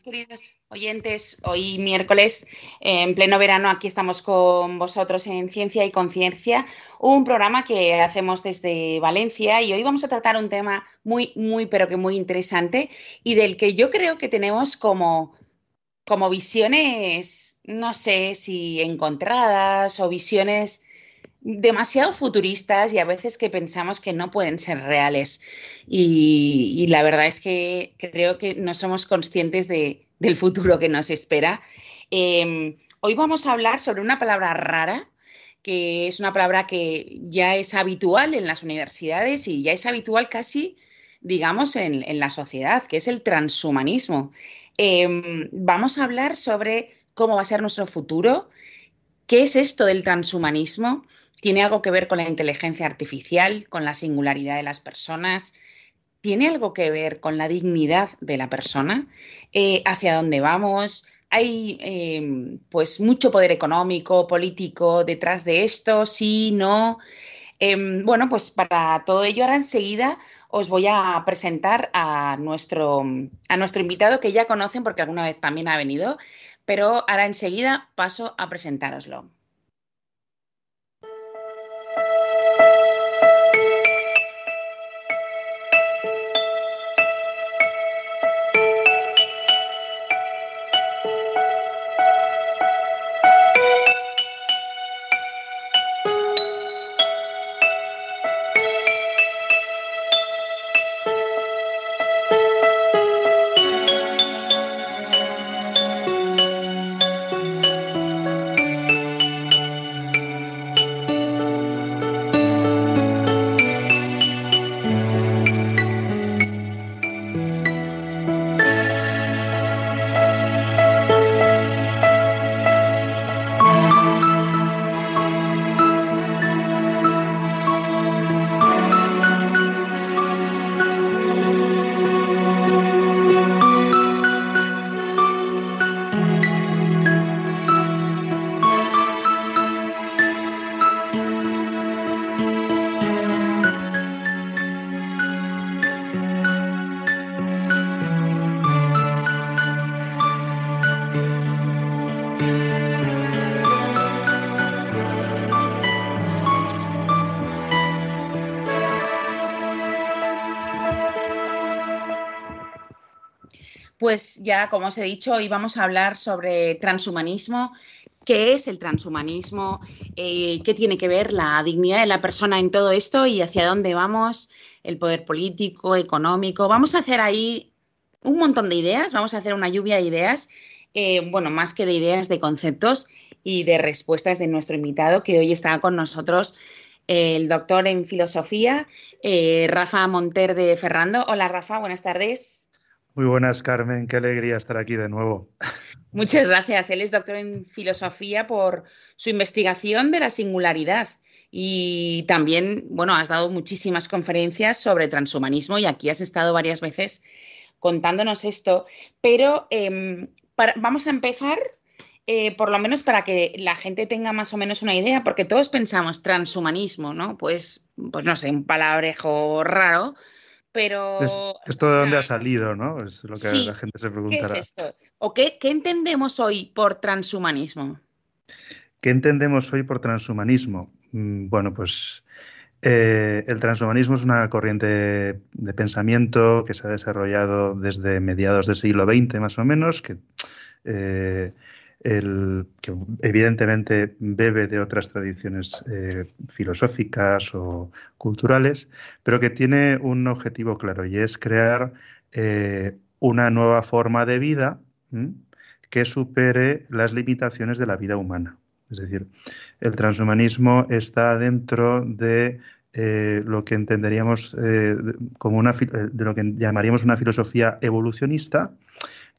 Queridos oyentes. Hoy miércoles, en pleno verano, aquí estamos con vosotros en Ciencia y Conciencia, un programa que hacemos desde Valencia y hoy vamos a tratar un tema muy, muy, pero que muy interesante y del que yo creo que tenemos como, como visiones, no sé si encontradas o visiones demasiado futuristas y a veces que pensamos que no pueden ser reales. Y, la verdad es que creo que no somos conscientes del futuro que nos espera. Em, hoy vamos a hablar sobre una palabra rara que es una palabra que ya es habitual en las universidades y ya es habitual casi, digamos, en, la sociedad, que es el transhumanismo. Em, vamos a hablar sobre cómo va a ser nuestro futuro, qué es esto del transhumanismo, ¿Tiene algo que ver con la inteligencia artificial, con la singularidad de las personas? ¿Tiene algo que ver con la dignidad de la persona? Eh, ¿Hacia dónde vamos? ¿Hay em, pues mucho poder económico, político detrás de esto? ¿Sí? ¿No? Em, bueno, pues para todo ello ahora enseguida os voy a presentar a nuestro, a nuestro invitado que ya conocen porque alguna vez también ha venido, pero ahora enseguida paso a presentároslo. Pues ya, como os he dicho, hoy vamos a hablar sobre transhumanismo. ¿Qué es el transhumanismo? Eh, ¿Qué tiene que ver la dignidad de la persona en todo esto y hacia dónde vamos? El poder político, económico. Vamos a hacer ahí un montón de ideas, vamos a hacer una lluvia de ideas, eh, bueno, más que de ideas, de conceptos y de respuestas de nuestro invitado que hoy está con nosotros el doctor en filosofía, eh, Rafa Monter de Ferrando. Hola Rafa, buenas tardes. Muy buenas, Carmen. Qué alegría estar aquí de nuevo. Muchas gracias. Él es doctor en filosofía por su investigación de la singularidad. Y también, bueno, has dado muchísimas conferencias sobre transhumanismo y aquí has estado varias veces contándonos esto. Pero em, vamos a empezar, eh, por lo menos para que la gente tenga más o menos una idea, porque todos pensamos transhumanismo, ¿no? Pues, pues no sé, un palabrejo raro pero... ¿Esto de dónde ha salido, no? Es lo que la gente se preguntará. ¿Qué es esto? ¿O qué, entendemos hoy por transhumanismo? ¿Qué entendemos hoy por transhumanismo? Mm, bueno, pues eh, el transhumanismo es una corriente de pensamiento que se ha desarrollado desde mediados del siglo XX, más o menos, que eh, que evidentemente bebe de otras tradiciones eh, filosóficas o culturales, pero que tiene un objetivo claro y es crear eh, una nueva forma de vida que supere las limitaciones de la vida humana. Es decir, el transhumanismo está dentro de eh, lo que entenderíamos como una de lo que llamaríamos una filosofía evolucionista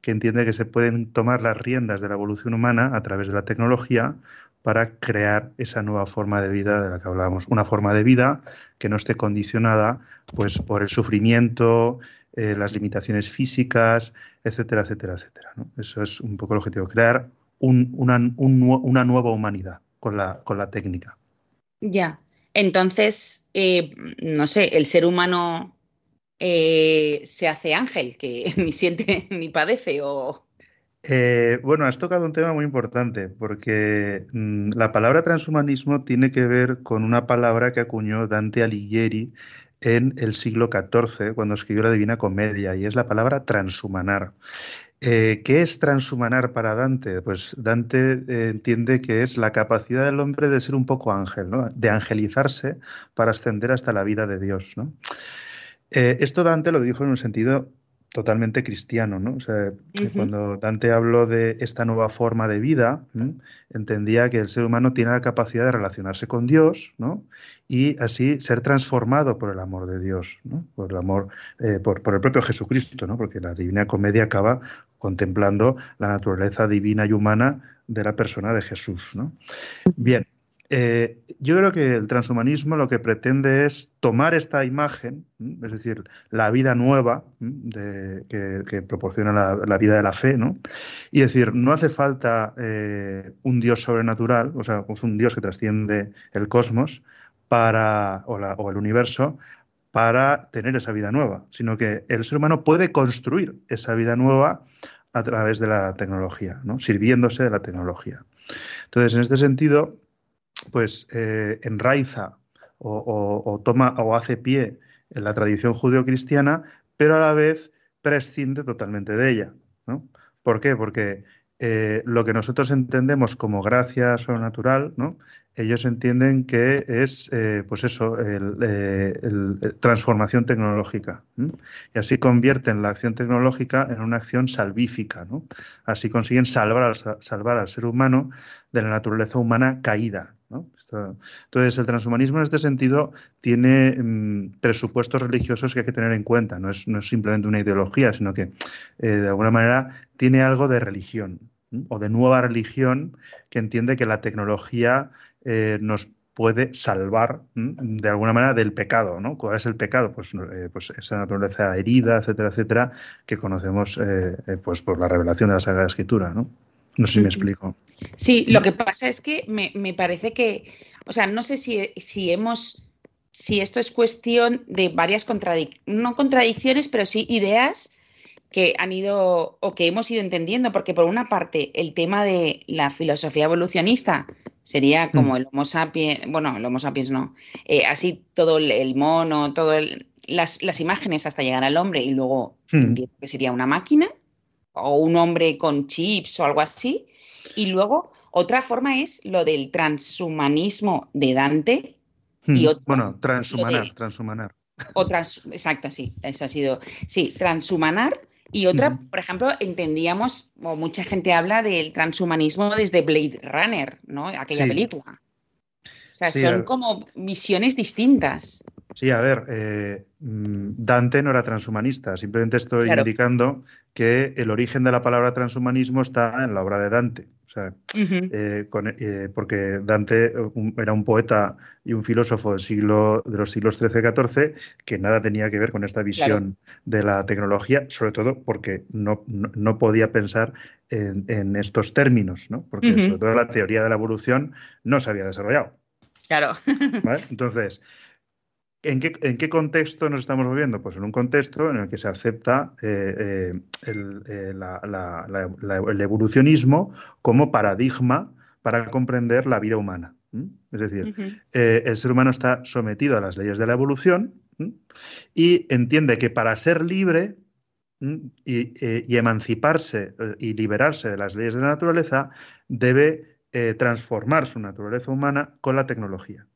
que entiende que se pueden tomar las riendas de la evolución humana a través de la tecnología para crear esa nueva forma de vida de la que hablábamos. Una forma de vida que no esté condicionada pues, por el sufrimiento, eh, las limitaciones físicas, etcétera, etcétera, etcétera. Eso es un poco el objetivo, crear una, nueva humanidad con la, con la técnica. Ya, entonces, eh, no sé, el ser humano eh, se hace ángel, que ni siente ni padece o... Eh, bueno, has tocado un tema muy importante porque mm, la palabra transhumanismo tiene que ver con una palabra que acuñó Dante Alighieri en el siglo XIV, cuando escribió la Divina Comedia, y es la palabra transhumanar. Eh, ¿Qué es transhumanar para Dante? Pues Dante entiende que es la capacidad del hombre de ser un poco ángel, de angelizarse para ascender hasta la vida de Dios. ¿no? Esto Dante lo dijo en un sentido totalmente cristiano, ¿no? O sea, cuando Dante habló de esta nueva forma de vida, entendía que el ser humano tiene la capacidad de relacionarse con Dios, ¿no? Y así ser transformado por el amor de Dios, ¿no? Por el amor, eh, por, el propio Jesucristo, ¿no? Porque la Divina Comedia acaba contemplando la naturaleza divina y humana de la persona de Jesús, ¿no? Bien, eh, yo creo que el transhumanismo lo que pretende es tomar esta imagen, es decir, la vida nueva que, proporciona la, vida de la fe, ¿no? y decir, no hace falta eh, un Dios sobrenatural, o sea, pues un Dios que trasciende el cosmos para, o, el universo para tener esa vida nueva, sino que el ser humano puede construir esa vida nueva a través de la tecnología, ¿no? sirviéndose de la tecnología. Entonces, en este sentido, pues eh, enraiza o, toma o hace pie en la tradición judeocristiana, pero a la vez prescinde totalmente de ella. ¿no? ¿Por qué? Porque eh, lo que nosotros entendemos como gracia sobrenatural, ellos entienden que es, eh, pues eso, el, transformación tecnológica. Y así convierten la acción tecnológica en una acción salvífica. ¿no? Así consiguen salvar, salvar al ser humano de la naturaleza humana caída entonces, el transhumanismo en este sentido tiene mm, presupuestos religiosos que hay que tener en cuenta. No es, simplemente una ideología, sino que eh, de alguna manera tiene algo de religión o de nueva religión que entiende que la tecnología eh, nos puede salvar de alguna manera del pecado, ¿no? ¿Cuál es el pecado? Pues, eh, pues esa naturaleza herida, etcétera, etcétera, que conocemos pues por la revelación de la Sagrada Escritura, ¿no? No sé si me explico. Sí, lo que pasa es que me, parece que, o sea, no sé si, si, hemos, si esto es cuestión de varias contradicciones, no contradicciones, pero sí ideas que han ido o que hemos ido entendiendo, porque por una parte el tema de la filosofía evolucionista sería como mm. el Homo sapiens, bueno, el Homo sapiens no, eh, así todo el, mono, todas las, las, imágenes hasta llegar al hombre y luego mm. que sería una máquina o un hombre con chips o algo así. Y luego otra forma es lo del transhumanismo de Dante. y hmm, bueno, transhumanar, transhumanar. O exacto, sí, eso ha sido. Sí, transhumanar. Y otra, por ejemplo, entendíamos, o mucha gente habla del transhumanismo desde Blade Runner, ¿no? Aquella película. O sea, son como visiones distintas. Sí, a ver, eh, mm, Dante no era transhumanista, simplemente estoy indicando que el origen de la palabra transhumanismo está en la obra de Dante. O sea, eh, eh, porque Dante era un poeta y un filósofo del siglo, de los siglos XIII y XIV que nada tenía que ver con esta visión de la tecnología, sobre todo porque no, podía pensar en, estos términos, ¿no? porque sobre todo la teoría de la evolución no se había desarrollado. Claro. Entonces, ¿En qué, contexto nos estamos moviendo? Pues en un contexto en el que se acepta eh, eh, eh, el, evolucionismo como paradigma para comprender la vida humana. Es decir, el ser humano está sometido a las leyes de la evolución y entiende que para ser libre y, emanciparse y liberarse de las leyes de la naturaleza, debe transformar su naturaleza humana con la tecnología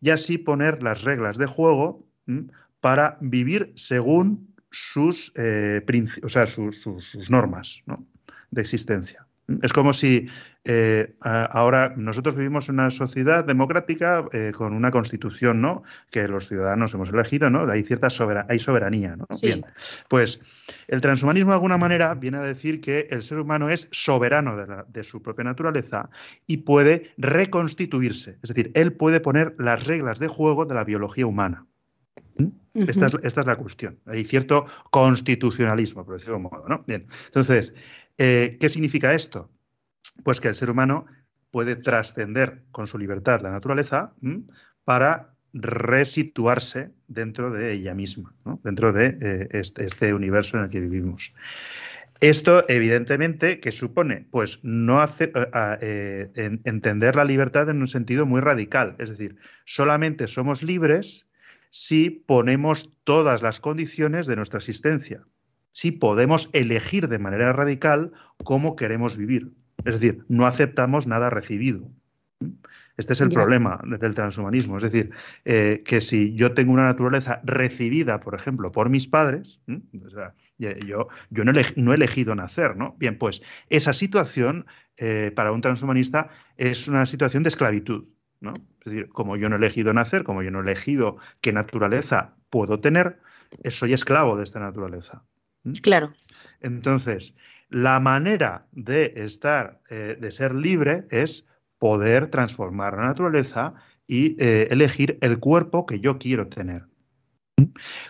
y así poner las reglas de juego para vivir según sus, eh, sus, normas de existencia. Es como si eh, ahora nosotros vivimos en una sociedad democrática eh, con una constitución, ¿no? Que los ciudadanos hemos elegido, ¿no? Hay cierta hay soberanía, ¿no? Bien. Pues el transhumanismo de alguna manera viene a decir que el ser humano es soberano de, su propia naturaleza y puede reconstituirse. Es decir, él puede poner las reglas de juego de la biología humana. Esta, es, la cuestión. Hay cierto constitucionalismo, por decirlo de modo, ¿no? Bien. Entonces, eh, ¿Qué significa esto? Pues que el ser humano puede trascender con su libertad la naturaleza para resituarse dentro de ella misma, dentro de eh, este, este, universo en el que vivimos. Esto, evidentemente, que supone, pues, no hace, eh, entender la libertad en un sentido muy radical. Es decir, solamente somos libres si ponemos todas las condiciones de nuestra existencia si podemos elegir de manera radical cómo queremos vivir. Es decir, no aceptamos nada recibido. Este es el problema del transhumanismo. Es decir, eh, que si yo tengo una naturaleza recibida, por ejemplo, por mis padres, yo, yo no, he elegido nacer, ¿no? Bien, pues esa situación eh, para un transhumanista es una situación de esclavitud. ¿No? Es decir, como yo no he elegido nacer, como yo no he elegido qué naturaleza puedo tener, soy esclavo de esta naturaleza. Claro. Entonces, la manera de estar, eh, de ser libre es poder transformar la naturaleza y eh, elegir el cuerpo que yo quiero tener.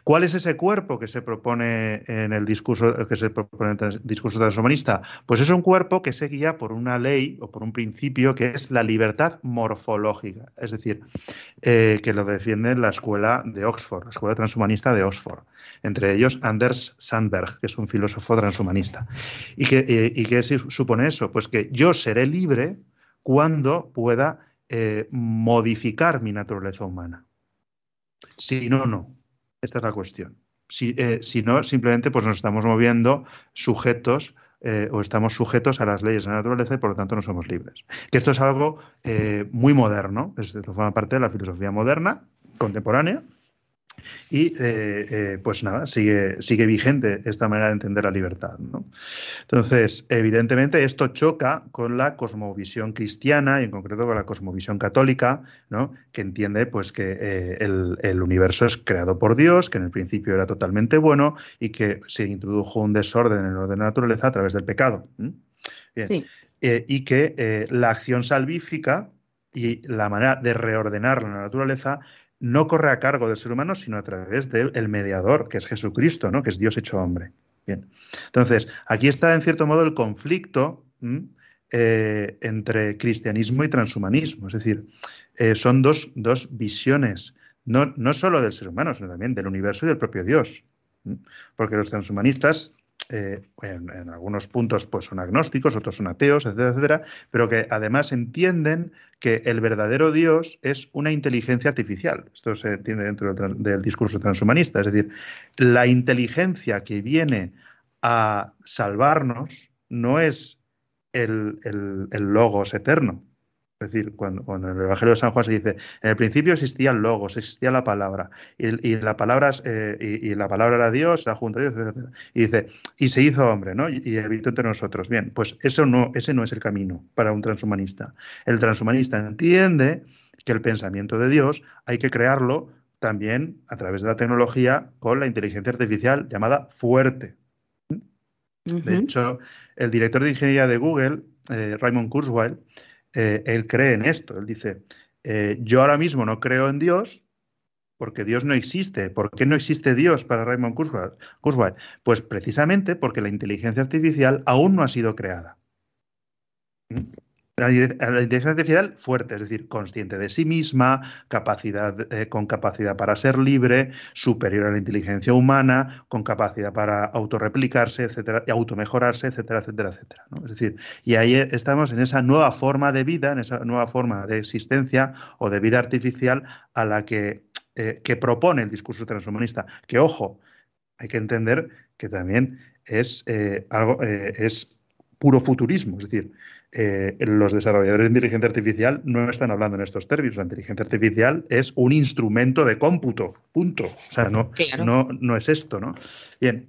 ¿Cuál es ese cuerpo que se propone en el discurso que se propone en el discurso transhumanista? Pues es un cuerpo que se guía por una ley o por un principio que es la libertad morfológica, es decir, eh, que lo defiende la escuela de Oxford, la escuela transhumanista de Oxford, entre ellos Anders Sandberg, que es un filósofo transhumanista. ¿Y qué, eh, supone eso? Pues que yo seré libre cuando pueda eh, modificar mi naturaleza humana. Si no, no. Esta es la cuestión. Eh, si, no, simplemente pues nos estamos moviendo sujetos eh, o estamos sujetos a las leyes de la naturaleza y por lo tanto no somos libres. Que esto es algo eh, muy moderno, esto forma parte de la filosofía moderna, contemporánea, y eh, eh, pues nada, sigue, sigue vigente esta manera de entender la libertad. Entonces, evidentemente esto choca con la cosmovisión cristiana y en concreto con la cosmovisión católica, que entiende pues, que eh, el, universo es creado por Dios, que en el principio era totalmente bueno y que se introdujo un desorden en el orden de la naturaleza a través del pecado. y que la acción salvífica y la manera de reordenar la naturaleza no corre a cargo del ser humano, sino a través del mediador, que es Jesucristo, ¿no? que es Dios hecho hombre. Bien. Entonces, aquí está en cierto modo el conflicto eh, entre cristianismo y transhumanismo. Es decir, eh, son dos, visiones, no, no, solo del ser humano, sino también del universo y del propio Dios. Porque los transhumanistas eh, en, algunos puntos pues son agnósticos, otros son ateos, etcétera, etcétera, pero que además entienden que el verdadero Dios es una inteligencia artificial. Esto se entiende dentro del, discurso transhumanista, es decir, la inteligencia que viene a salvarnos no es el logos eterno, es decir, cuando, en el Evangelio de San Juan se dice, en el principio existía el logos, existía la palabra, y, la, palabra, eh, y, la palabra era Dios, está junto a Dios, etc. Y dice, y se hizo hombre, ¿no? Y, habitó entre nosotros. Bien, pues eso no, ese no es el camino para un transhumanista. El transhumanista entiende que el pensamiento de Dios hay que crearlo también a través de la tecnología con la inteligencia artificial llamada fuerte. De hecho, el director de ingeniería de Google, eh, Raymond Kurzweil, eh, él cree en esto. Él dice, eh, yo ahora mismo no creo en Dios porque Dios no existe. ¿Por qué no existe Dios para Raymond Kurzweil? Pues precisamente porque la inteligencia artificial aún no ha sido creada. ¿Mm? La, inteligencia artificial fuerte, es decir, consciente de sí misma, capacidad, eh, con capacidad para ser libre, superior a la inteligencia humana, con capacidad para autorreplicarse, etcétera, y automejorarse, etcétera, etcétera, etcétera. Es decir, y ahí estamos en esa nueva forma de vida, en esa nueva forma de existencia o de vida artificial a la que, eh, que propone el discurso transhumanista. Que ojo, hay que entender que también es eh, algo, es puro futurismo, es decir, eh, los desarrolladores de inteligencia artificial no están hablando en estos términos. La inteligencia artificial es un instrumento de cómputo, punto. O sea, no, no, no es esto, ¿no? Bien,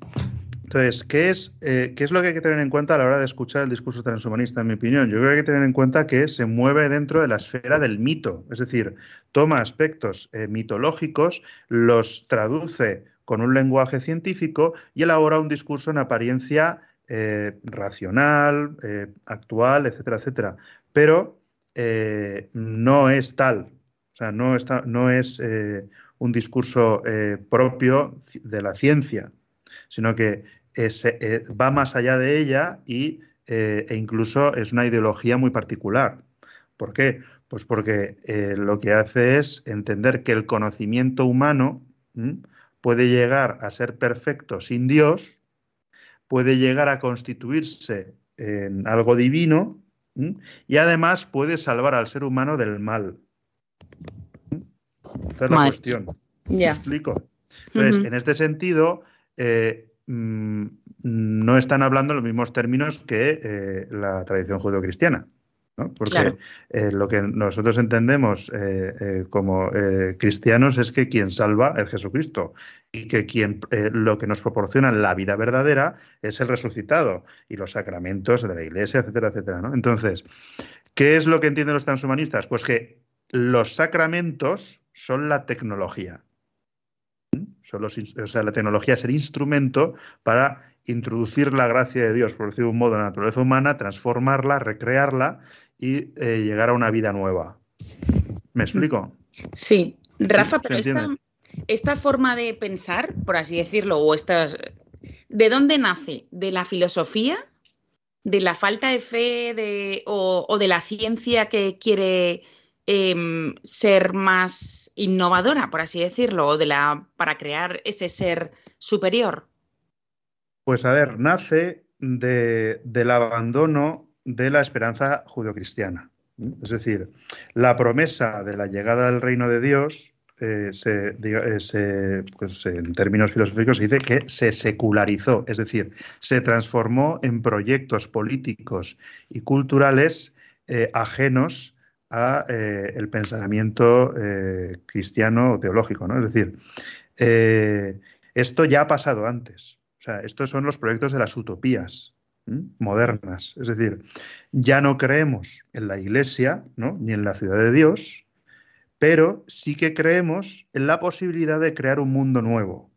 Entonces, ¿qué es, eh, ¿qué es lo que hay que tener en cuenta a la hora de escuchar el discurso transhumanista, en mi opinión? Yo creo que hay que tener en cuenta que se mueve dentro de la esfera del mito, es decir, toma aspectos eh, mitológicos, los traduce con un lenguaje científico y elabora un discurso en apariencia eh, racional, actual, etcétera, etcétera. Pero no es tal, o sea, no, está, no es un discurso propio de la ciencia sino que eh, va más allá de ella y, eh, e incluso es una ideología muy particular. ¿Por qué? Pues porque eh, lo que hace es entender que el conocimiento humano puede llegar a ser perfecto sin Dios, puede llegar a constituirse en algo divino y además puede salvar al ser humano del mal. Esta es la cuestión. ¿Me explico? Entonces, en este sentido, eh, mm, no están hablando en los mismos términos que eh, la tradición judeocristiana. ¿No? Porque eh, lo que nosotros entendemos como cristianos es que quien salva es Jesucristo y que quien lo que nos proporciona la vida verdadera es el resucitado y los sacramentos de la iglesia, etcétera, etcétera. ¿no? Entonces, ¿qué es lo que entienden los transhumanistas? Pues que los sacramentos son la tecnología o sea, la tecnología es el instrumento para introducir la gracia de Dios, por decirlo de un modo, en la naturaleza humana, transformarla, recrearla y eh, llegar a una vida nueva. ¿Me explico? Sí. Rafa, pero esta, forma de pensar, por así decirlo, o estas, ¿de dónde nace? ¿De la filosofía? ¿De la falta de fe de, o de la ciencia que quiere Em, ser más innovadora, por así decirlo, o de la, para crear ese ser superior? Pues a ver, nace del abandono de la esperanza judeocristiana. Es decir, la promesa de la llegada del reino de Dios, eh, eh, pues, en términos filosóficos, se dice que se secularizó, es decir, se transformó en proyectos políticos y culturales eh, ajenos a eh, el pensamiento eh, cristiano o teológico, ¿no? Es decir, eh, esto ya ha pasado antes. O sea, estos son los proyectos de las utopías modernas. Es decir, ya no creemos en la Iglesia, ¿no? ni en la ciudad de Dios, pero sí que creemos en la posibilidad de crear un mundo nuevo.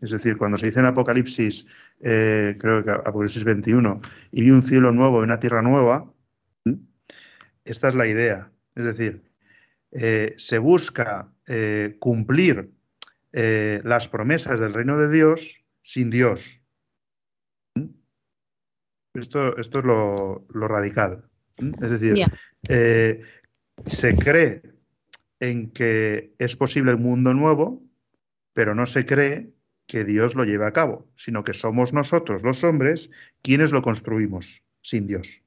Es decir, cuando se dice en Apocalipsis, creo que Apocalipsis 21, y vi un cielo nuevo y una tierra nueva, esta es la idea. Es decir, eh, se busca eh, cumplir eh, las promesas del reino de Dios sin Dios. Esto, esto es lo, radical. Es decir, se cree en que es posible un mundo nuevo, pero no se cree que Dios lo lleve a cabo, sino que somos nosotros, los hombres, quienes lo construimos sin Dios.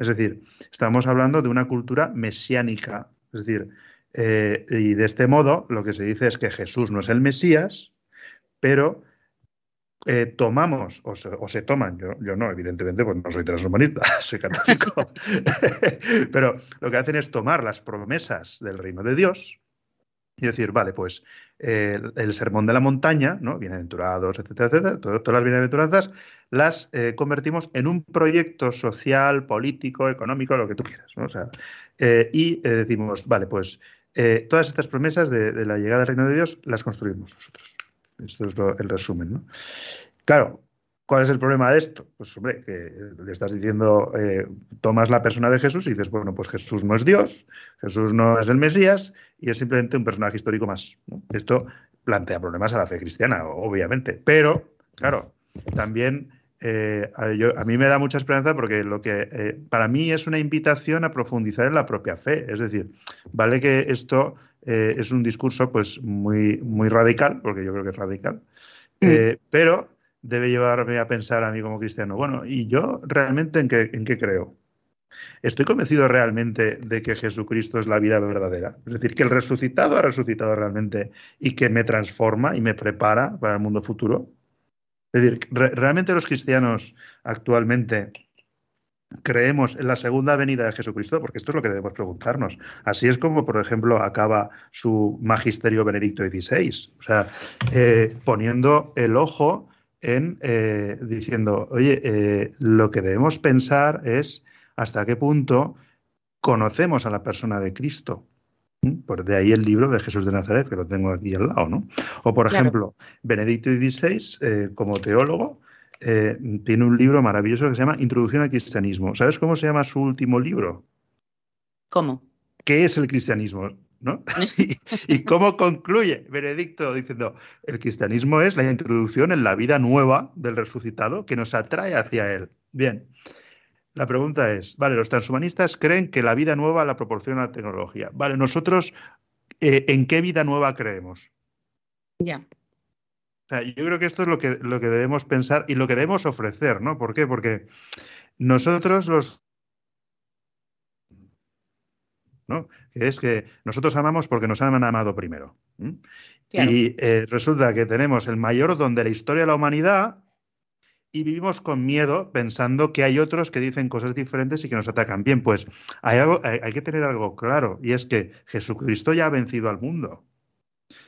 Es decir, estamos hablando de una cultura mesiánica. Es decir, eh, y de este modo lo que se dice es que Jesús no es el Mesías, pero eh, tomamos, o se, toman, yo, yo, no, evidentemente, pues no soy transhumanista, soy católico, pero lo que hacen es tomar las promesas del reino de Dios y decir, vale, pues el sermón de la montaña, ¿no? Bienaventurados, etcétera, etcétera, todas las bienaventuranzas, las eh, convertimos en un proyecto social, político, económico, lo que tú quieras, ¿no? O sea, eh, y eh, decimos, vale, pues todas estas promesas de, la llegada del reino de Dios las construimos nosotros. Esto es el resumen, ¿no? Claro, ¿Cuál es el problema de esto? Pues hombre, que le estás diciendo, eh, tomas la persona de Jesús y dices, bueno, pues Jesús no es Dios, Jesús no es el Mesías y es simplemente un personaje histórico más. Esto plantea problemas a la fe cristiana, obviamente, pero, claro, también eh, a, mí me da mucha esperanza porque lo que eh, para mí es una invitación a profundizar en la propia fe. Es decir, vale que esto es un discurso pues muy, muy radical, porque yo creo que es radical, mm. pero debe llevarme a pensar a mí como cristiano, bueno, ¿y yo realmente en qué, creo? Estoy convencido realmente de que Jesucristo es la vida verdadera. Es decir, que el resucitado ha resucitado realmente y que me transforma y me prepara para el mundo futuro. Es decir, realmente los cristianos actualmente creemos en la segunda venida de Jesucristo, porque esto es lo que debemos preguntarnos. Así es como, por ejemplo, acaba su magisterio Benedicto XVI, o sea, eh, poniendo el ojo en eh, diciendo, oye, eh, lo que debemos pensar es hasta qué punto conocemos a la persona de Cristo. Por de ahí el libro de Jesús de Nazaret, que lo tengo aquí al lado, ¿no? O, por ejemplo, Benedicto XVI, eh, como teólogo, tiene un libro maravilloso que se llama Introducción al Cristianismo. ¿Sabes cómo se llama su último libro? ¿Cómo? ¿Qué es el cristianismo? ¿No? y, cómo concluye Benedicto diciendo, el cristianismo es la introducción en la vida nueva del resucitado que nos atrae hacia él. Bien, la pregunta es, vale, los transhumanistas creen que la vida nueva la proporciona la tecnología. Vale, nosotros, eh, ¿en qué vida nueva creemos? Ya. yo creo que esto es lo que, lo que debemos pensar y lo que debemos ofrecer, ¿no? ¿Por qué? Porque nosotros los Que es que nosotros amamos porque nos han amado primero. Y eh, resulta que tenemos el mayor don de la historia de la humanidad y vivimos con miedo pensando que hay otros que dicen cosas diferentes y que nos atacan. Bien, pues hay, algo, hay que tener algo claro y es que Jesucristo ya ha vencido al mundo.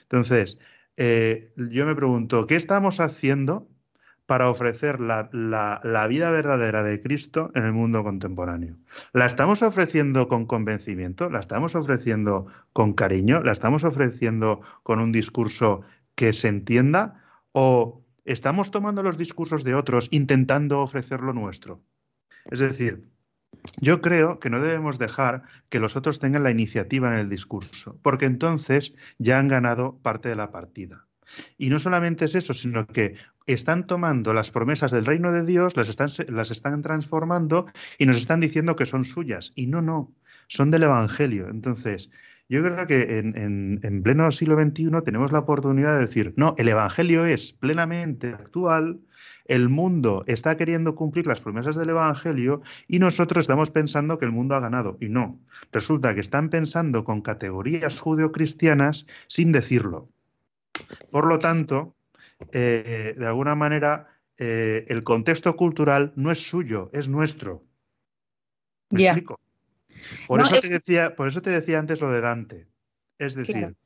Entonces, eh, yo me pregunto, ¿qué estamos haciendo para ofrecer la, vida verdadera de Cristo en el mundo contemporáneo. ¿La estamos ofreciendo con convencimiento? ¿La estamos ofreciendo con cariño? ¿La estamos ofreciendo con un discurso que se entienda? ¿O estamos tomando los discursos de otros intentando ofrecer lo nuestro? Es decir, yo creo que no debemos dejar que los otros tengan la iniciativa en el discurso, porque entonces ya han ganado parte de la partida. Y no solamente es eso, sino que están tomando las promesas del reino de Dios, las están, las están transformando y nos están diciendo que son suyas. Y no, no, son del Evangelio. Entonces, yo creo que en, en, pleno siglo XXI tenemos la oportunidad de decir, no, el Evangelio es plenamente actual, el mundo está queriendo cumplir las promesas del Evangelio y nosotros estamos pensando que el mundo ha ganado. Y no, resulta que están pensando con categorías judeocristianas sin decirlo. Por lo tanto, eh, de alguna manera, eh, el contexto cultural no es suyo, es nuestro. ¿Me explico? Por, eso te decía, por eso te decía antes lo de Dante. Es decir,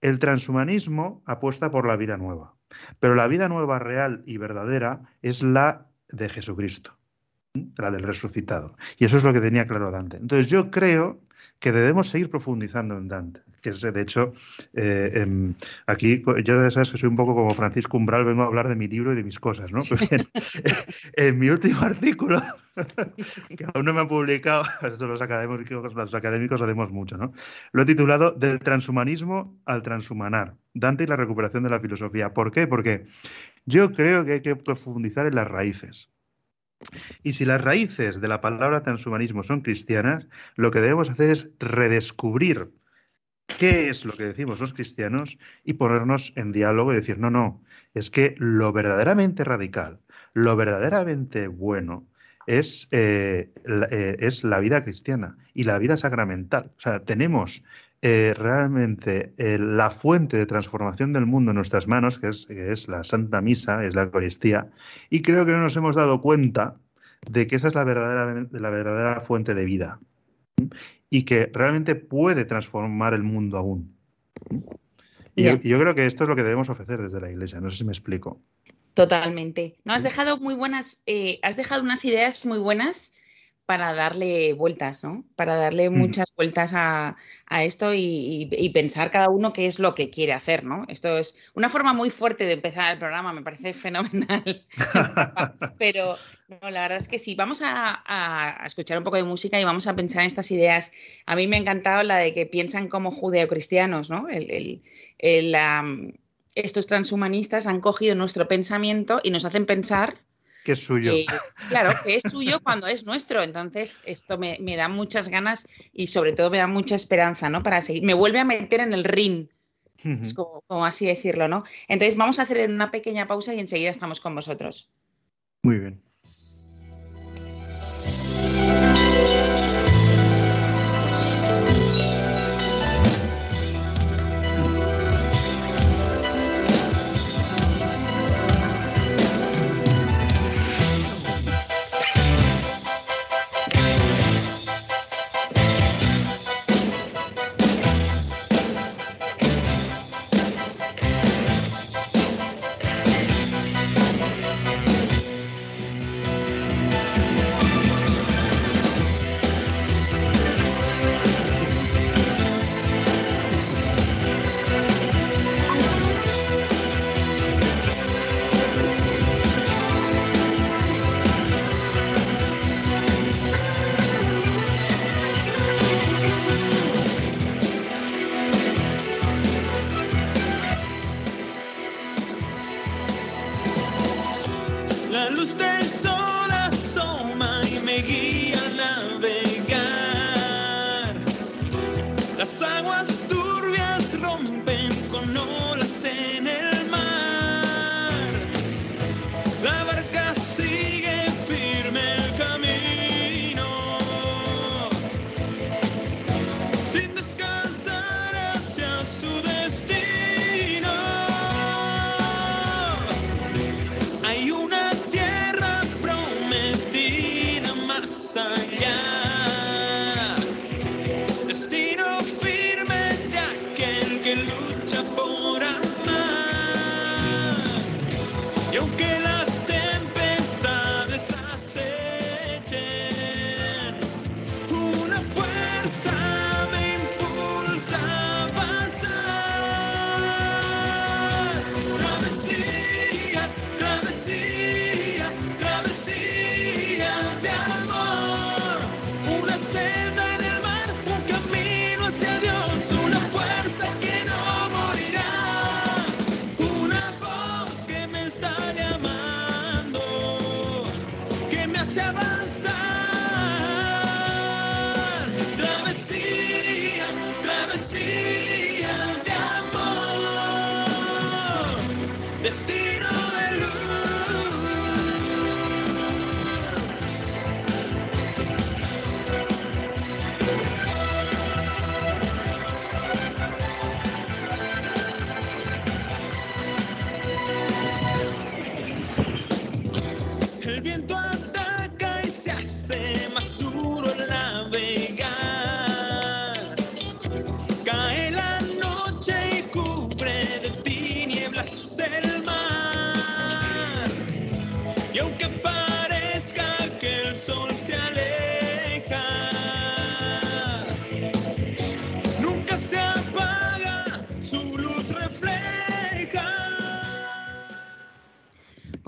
el transhumanismo apuesta por la vida nueva, pero la vida nueva real y verdadera es la de Jesucristo, la del resucitado. Y eso es lo que tenía claro Dante. Entonces yo creo que debemos seguir profundizando en Dante que es de hecho, eh, em, aquí yo ya sabes que soy un poco como Francisco Umbral, vengo a hablar de mi libro y de mis cosas, ¿no? Pues en, mi último artículo, que aún no me han publicado, esto los académicos, los académicos hacemos mucho, ¿no? Lo he titulado Del transhumanismo al transhumanar, Dante y la recuperación de la filosofía. ¿Por qué? Porque yo creo que hay que profundizar en las raíces. Y si las raíces de la palabra transhumanismo son cristianas, lo que debemos hacer es redescubrir qué es lo que decimos los cristianos y ponernos en diálogo y decir, no, no, es que lo verdaderamente radical, lo verdaderamente bueno es, eh, la, eh, es la vida cristiana y la vida sacramental. O sea, tenemos eh, realmente la fuente de transformación del mundo en nuestras manos, que es, que es, la Santa Misa, es la Eucaristía, y creo que no nos hemos dado cuenta de que esa es la verdadera, la verdadera fuente de vida y que realmente puede transformar el mundo aún. Y yo, creo que esto es lo que debemos ofrecer desde la Iglesia. No sé si me explico. Totalmente. No has dejado muy buenas, eh, has dejado unas ideas muy buenas para darle vueltas, ¿no? Para darle mm. muchas vueltas a, esto y, pensar cada uno qué es lo que quiere hacer, ¿no? Esto es una forma muy fuerte de empezar el programa, me parece fenomenal. Pero la verdad es que sí, vamos a, escuchar un poco de música y vamos a pensar en estas ideas. A mí me ha encantado la de que piensan como judeocristianos, ¿no? estos transhumanistas han cogido nuestro pensamiento y nos hacen pensar que es suyo. claro, que es suyo cuando es nuestro. Entonces, esto me, da muchas ganas y sobre todo me da mucha esperanza, ¿no? Para seguir. Me vuelve a meter en el ring. como, así decirlo, ¿no? Entonces vamos a hacer una pequeña pausa y enseguida estamos con vosotros. Muy bien.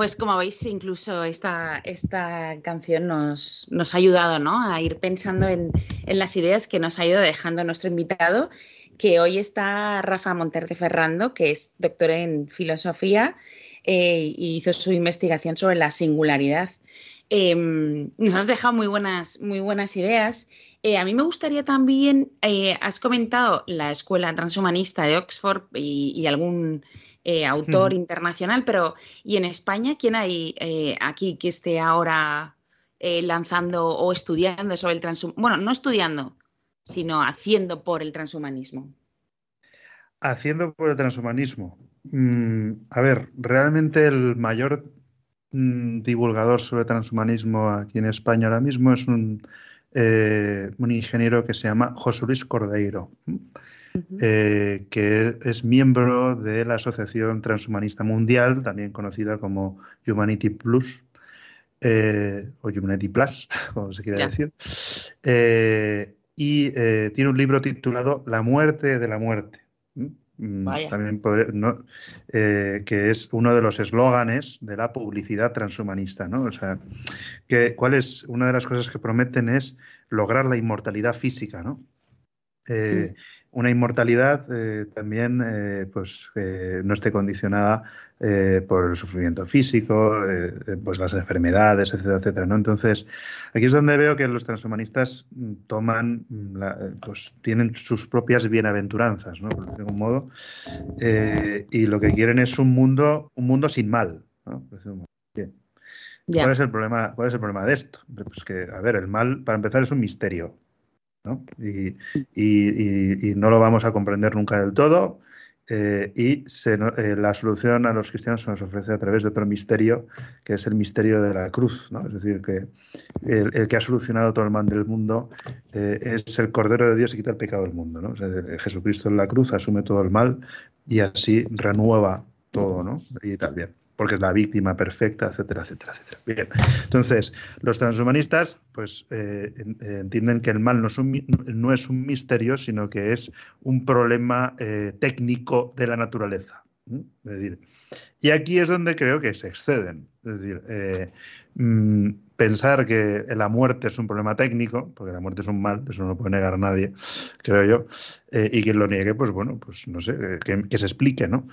Pues como veis, incluso esta, esta canción nos, nos, ha ayudado ¿no? a ir pensando en, en, las ideas que nos ha ido dejando nuestro invitado, que hoy está Rafa Monterde Ferrando, que es doctor en filosofía eh, y hizo su investigación sobre la singularidad. Eh, nos has dejado muy buenas, muy buenas ideas. Eh, a mí me gustaría también, eh, has comentado la Escuela Transhumanista de Oxford y algún eh, autor internacional, pero ¿y en España quién hay eh, aquí que esté ahora eh, lanzando o estudiando sobre el transhumanismo? Bueno, no estudiando, sino haciendo por el transhumanismo. Haciendo por el transhumanismo. Mm, a ver, realmente el mayor mm, divulgador sobre transhumanismo aquí en España ahora mismo es un, un ingeniero que se llama José Luis Cordeiro eh, que es miembro de la Asociación Transhumanista Mundial, también conocida como Humanity Plus, eh, o Humanity Plus, como se quiere decir. Eh, y eh, tiene un libro titulado La muerte de la muerte. Mm, también podré, ¿no? eh, que es uno de los eslóganes de la publicidad transhumanista, ¿no? O sea, que, ¿cuál es una de las cosas que prometen es lograr la inmortalidad física, ¿no? Mm una inmortalidad eh, también eh, pues, eh, no esté condicionada por el sufrimiento físico, pues las enfermedades, etcétera, etcétera. ¿no? Entonces, aquí es donde veo que los transhumanistas mm, toman, mm, la, pues tienen sus propias bienaventuranzas, ¿no? de algún modo, y lo que quieren es un mundo, un mundo sin mal. ¿no? Bien. ¿Cuál, es el problema, ¿Cuál es el problema de esto? Pues que, a ver, el mal, para empezar, es un misterio. Y, y, y, no lo vamos a comprender nunca del todo. Eh, y eh, la solución a los cristianos se nos ofrece a través de otro misterio, que es el misterio de la cruz. ¿no? Es decir, que el, que ha solucionado todo el mal del mundo eh, es el Cordero de Dios y quita el pecado del mundo. ¿no? Jesucristo en la cruz asume todo el mal y así renueva todo. ¿no? Y tal, bien porque es la víctima perfecta, etcétera, etcétera, etcétera. Bien, entonces, los transhumanistas pues eh, entienden que el mal no es, un, no es, un, misterio, sino que es un problema eh, técnico de la naturaleza. Y aquí es donde creo que se exceden. Es decir, eh, mmm, pensar que la muerte es un problema técnico, porque la muerte es un mal, eso no lo puede negar nadie, creo yo, eh, y quien lo niegue, pues bueno, pues no sé, eh, que, se explique, ¿no?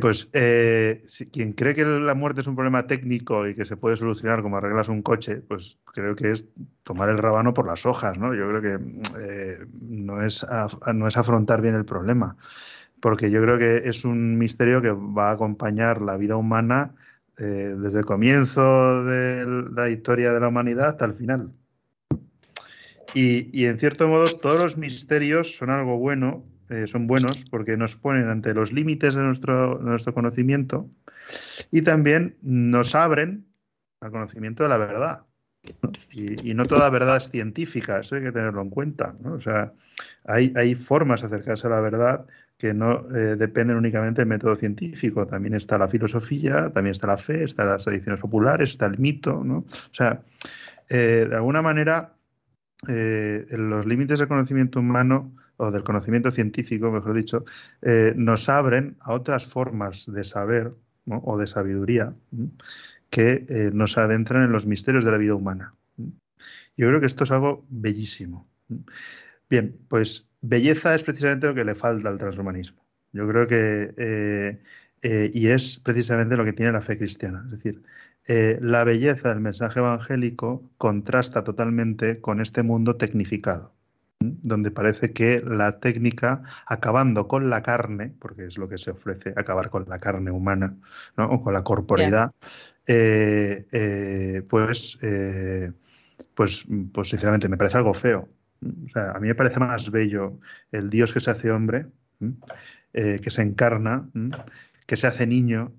Pues quien cree que la muerte es un problema técnico y que se puede solucionar como arreglas un coche, pues creo que es tomar el rabano por las hojas, ¿no? Yo creo que no, es a, no es afrontar bien el problema porque yo creo que es un misterio que va a acompañar la vida humana eh, desde el comienzo de la historia de la humanidad hasta el final. Y, en cierto modo todos los misterios son algo bueno, eh, son buenos porque nos ponen ante los límites de nuestro, nuestro conocimiento y también nos abren al conocimiento de la verdad. Y, no toda verdad es científica, eso hay que tenerlo en cuenta. O sea, hay, hay formas de acercarse a la verdad que no eh, dependen únicamente del método científico. También está la filosofía, también está la fe, están las tradiciones populares, está el mito. ¿no? O sea, eh, de alguna manera, eh, los límites del conocimiento humano o del conocimiento científico, mejor dicho, nos abren a otras formas de saber o de sabiduría que nos adentran en los misterios de la vida humana. Yo creo que esto es algo bellísimo. Bien, pues belleza es precisamente lo que le falta al transhumanismo. Yo creo que, eh, eh, y es precisamente lo que tiene la fe cristiana. Es decir, eh, la belleza del mensaje evangélico contrasta totalmente con este mundo tecnificado, donde parece que la técnica, acabando con la carne, porque es lo que se ofrece, acabar con la carne humana, ¿no? o con la corporeidad, pues, pues, pues sinceramente me parece algo feo. O sea, a mí me parece más bello el Dios que se hace hombre, eh, que se encarna, que se hace niño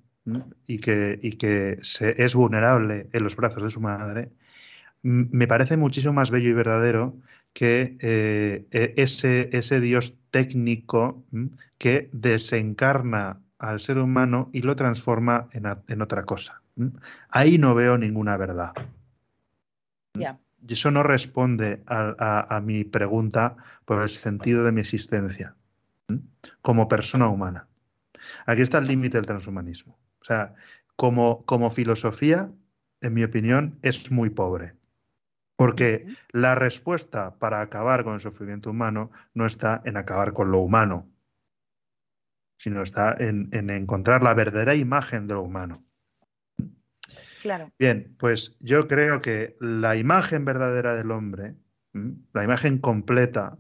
y que, y que se, es vulnerable en los brazos de su madre. Me parece muchísimo más bello y verdadero que eh, e, ese, ese Dios técnico que desencarna al ser humano y lo transforma en, otra cosa. Ahí no veo ninguna verdad. Ya. Y eso no responde a, mi pregunta por el sentido de mi existencia como persona humana. Aquí está el límite del transhumanismo. O sea, como, como filosofía, en mi opinión, es muy pobre. Porque la respuesta para acabar con el sufrimiento humano no está en acabar con lo humano, sino está en encontrar la verdadera imagen de lo humano. Bien, pues yo creo que la imagen verdadera del hombre, la imagen completa,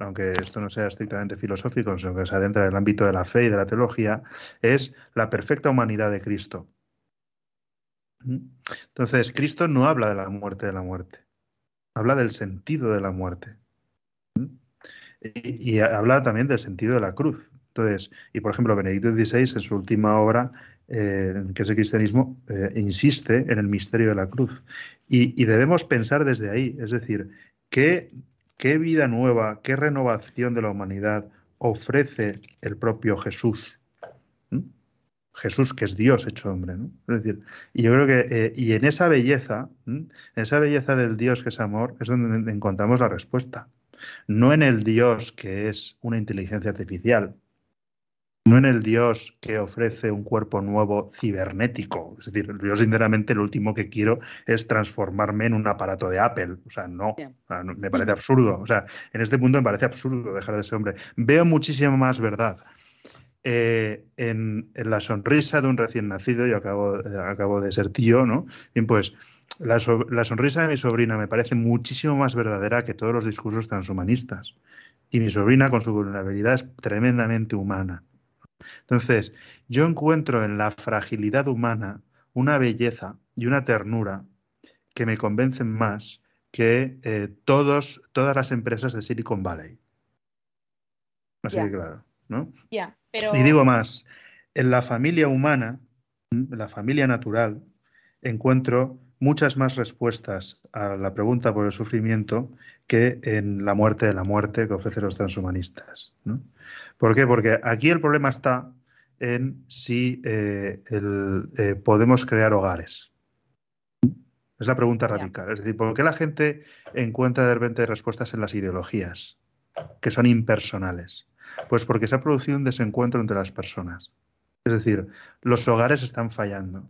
aunque esto no sea estrictamente filosófico, sino que se adentra en el ámbito de la fe y de la teología, es la perfecta humanidad de Cristo. Entonces, Cristo no habla de la muerte de la muerte, habla del sentido de la muerte. Y, y, habla también del sentido de la cruz. Entonces, y por ejemplo, Benedicto XVI en su última obra eh, que es el cristianismo, eh, insiste en el misterio de la cruz. Y, debemos pensar desde ahí, es decir, ¿qué, qué vida nueva, qué renovación de la humanidad ofrece el propio Jesús. Jesús, que es Dios hecho hombre. Es decir, y yo creo que, eh, y en esa belleza, en esa belleza del Dios que es amor, es donde encontramos la respuesta. No en el Dios que es una inteligencia artificial, no en el Dios que ofrece un cuerpo nuevo cibernético. Es decir, yo sinceramente lo último que quiero es transformarme en un aparato de Apple. O sea, no, me parece absurdo. O sea, en este punto me parece absurdo dejar de ser hombre. Veo muchísima más verdad. Eh, en, la sonrisa de un recién nacido, yo acabo, acabo de ser tío, ¿no? Bien, pues la, la, sonrisa de mi sobrina me parece muchísimo más verdadera que todos los discursos transhumanistas. Y mi sobrina, con su vulnerabilidad, es tremendamente humana. Entonces, yo encuentro en la fragilidad humana una belleza y una ternura que me convencen más que eh, todos, todas las empresas de Silicon Valley. Así que claro, ¿no? Y digo más, en la familia humana, en la familia natural, encuentro muchas más respuestas a la pregunta por el sufrimiento que en la muerte de la muerte que ofrecen los transhumanistas. ¿no? ¿Por qué? Porque aquí el problema está en si eh, eh, podemos crear hogares. Es la pregunta radical. Es decir, ¿por qué la gente encuentra de repente respuestas en las ideologías, que son impersonales? Pues porque se ha producido un desencuentro entre las personas. Es decir, los hogares están fallando.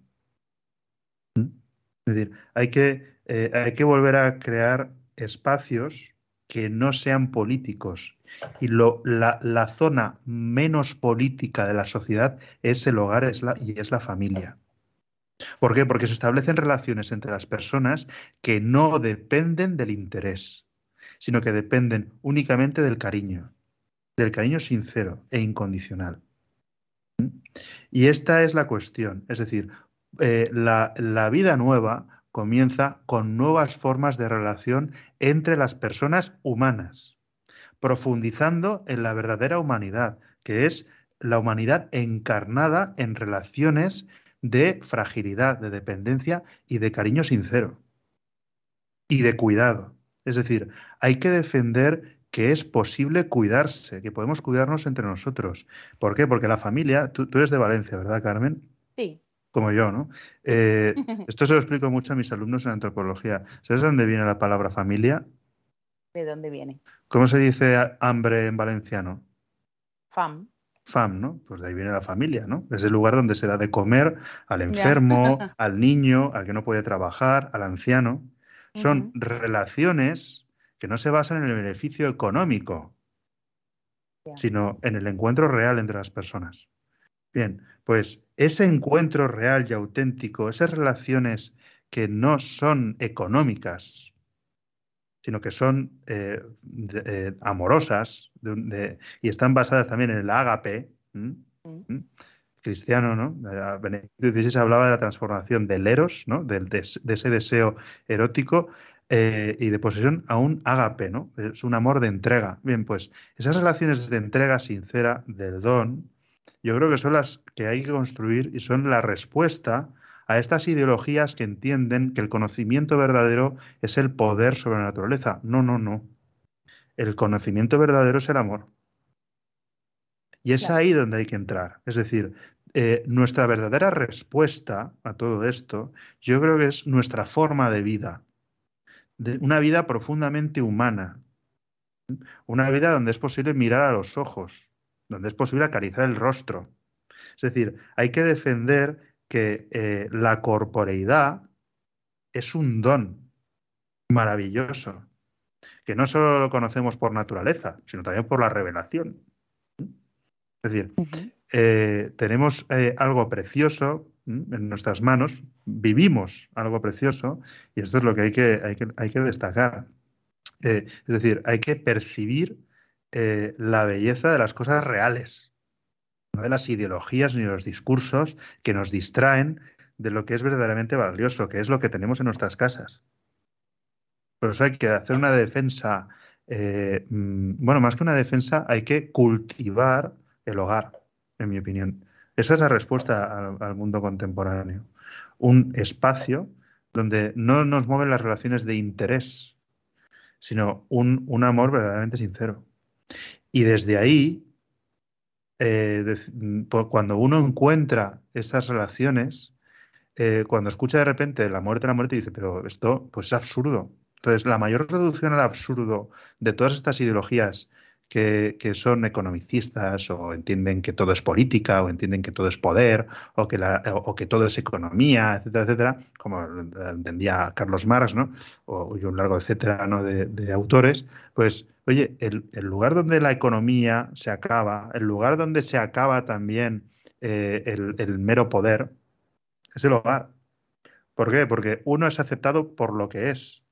Es decir, hay que, eh, hay que volver a crear espacios que no sean políticos. Y lo, la, la, zona menos política de la sociedad es el hogar es la, y es la familia. ¿Por qué? Porque se establecen relaciones entre las personas que no dependen del interés, sino que dependen únicamente del cariño, del cariño sincero e incondicional. Y esta es la cuestión. Es decir, eh, la, la vida nueva comienza con nuevas formas de relación entre las personas humanas, profundizando en la verdadera humanidad, que es la humanidad encarnada en relaciones de fragilidad, de dependencia y de cariño sincero. y de cuidado. Es decir, hay que defender que es posible cuidarse, que podemos cuidarnos entre nosotros. ¿Por qué? Porque la familia, tú, eres de Valencia, ¿verdad, Carmen? Sí. Como yo, ¿no? Eh, esto se lo explico mucho a mis alumnos en antropología. ¿Sabes de dónde viene la palabra familia? ¿De dónde viene? ¿Cómo se dice hambre en valenciano? Fam. Fam, ¿no? Pues de ahí viene la familia, ¿no? Es el lugar donde se da de comer al enfermo, al niño, al que no puede trabajar, al anciano. Son relaciones que no se basan en el beneficio económico, sino en el encuentro real entre las personas. Bien, pues ese encuentro real y auténtico, esas relaciones que no son económicas, sino que son eh, eh, amorosas y están basadas también en el ágape cristiano, ¿no? Benedicto XVI hablaba de la transformación del eros, ¿no? de, ese deseo erótico eh, y de posesión a un ágape, ¿no? Es un amor de entrega. Bien, pues esas relaciones de entrega sincera del don, yo creo que son las que hay que construir y son la respuesta a estas ideologías que entienden que el conocimiento verdadero es el poder sobre la naturaleza. No, no, no. El conocimiento verdadero es el amor. Y es ahí donde hay que entrar. Es decir, eh, nuestra verdadera respuesta a todo esto, yo creo que es nuestra forma de vida. De una vida profundamente humana. Una vida donde es posible mirar a los ojos, donde es posible acariciar el rostro. Es decir, hay que defender que eh, la corporeidad es un don maravilloso, que no solo lo conocemos por naturaleza, sino también por la revelación. Es decir, eh, tenemos eh, algo precioso en nuestras manos, vivimos algo precioso y esto es lo que hay que, hay que, hay que destacar. es decir, hay que percibir la belleza de las cosas reales, no de las ideologías ni los discursos que nos distraen de lo que es verdaderamente valioso, que es lo que tenemos en nuestras casas. Por eso hay que hacer una defensa, eh, mm, bueno, más que una defensa, hay que cultivar el hogar, en mi opinión. Esa es la respuesta al, mundo contemporáneo. Un espacio donde no nos mueven las relaciones de interés, sino un amor verdaderamente sincero. Y desde ahí eh, cuando uno encuentra esas relaciones, eh, cuando escucha de repente la muerte, la muerte, dice, pero esto pues es absurdo. Entonces, la mayor reducción al absurdo de todas estas ideologías que, son economicistas o entienden que todo es política o entienden que todo es poder o que, o que todo es economía, etcétera, etcétera, como entendía Carlos Marx, ¿no? O, un largo etcétera ¿no? de, autores, pues, oye, el, lugar donde la economía se acaba, el lugar donde se acaba también eh, el mero poder, es el hogar. ¿Por qué? Porque uno es aceptado por lo que es.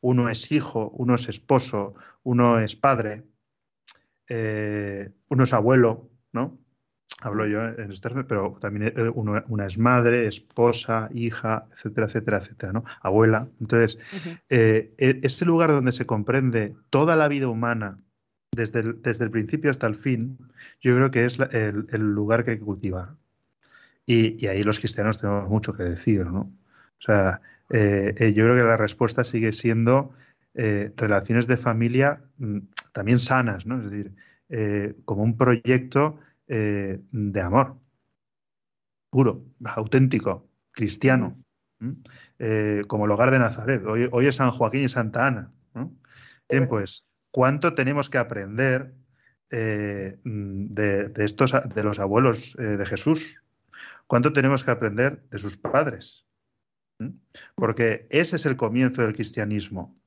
Uno es hijo, uno es esposo, uno es padre, eh, uno es abuelo, ¿no? Hablo yo en este pero también eh, una es madre, esposa, hija, etcétera, etcétera, etcétera, ¿no? Abuela. Entonces, eh, e, este lugar donde se comprende toda la vida humana desde el, desde el principio hasta el fin, yo creo que es el, lugar que hay que cultivar. Y, ahí los cristianos tenemos mucho que decir, ¿no? O sea, yo creo que la respuesta sigue siendo relaciones de familia mm, también sanas, ¿no? Es decir, eh, como un proyecto eh, de amor, puro, auténtico, cristiano, eh, como el hogar de Nazaret. Hoy, es San Joaquín y Santa Ana. Bien, pues, ¿cuánto tenemos que aprender de, estos, de los abuelos de Jesús? ¿Cuánto tenemos que aprender de sus padres? Porque ese es el comienzo del cristianismo.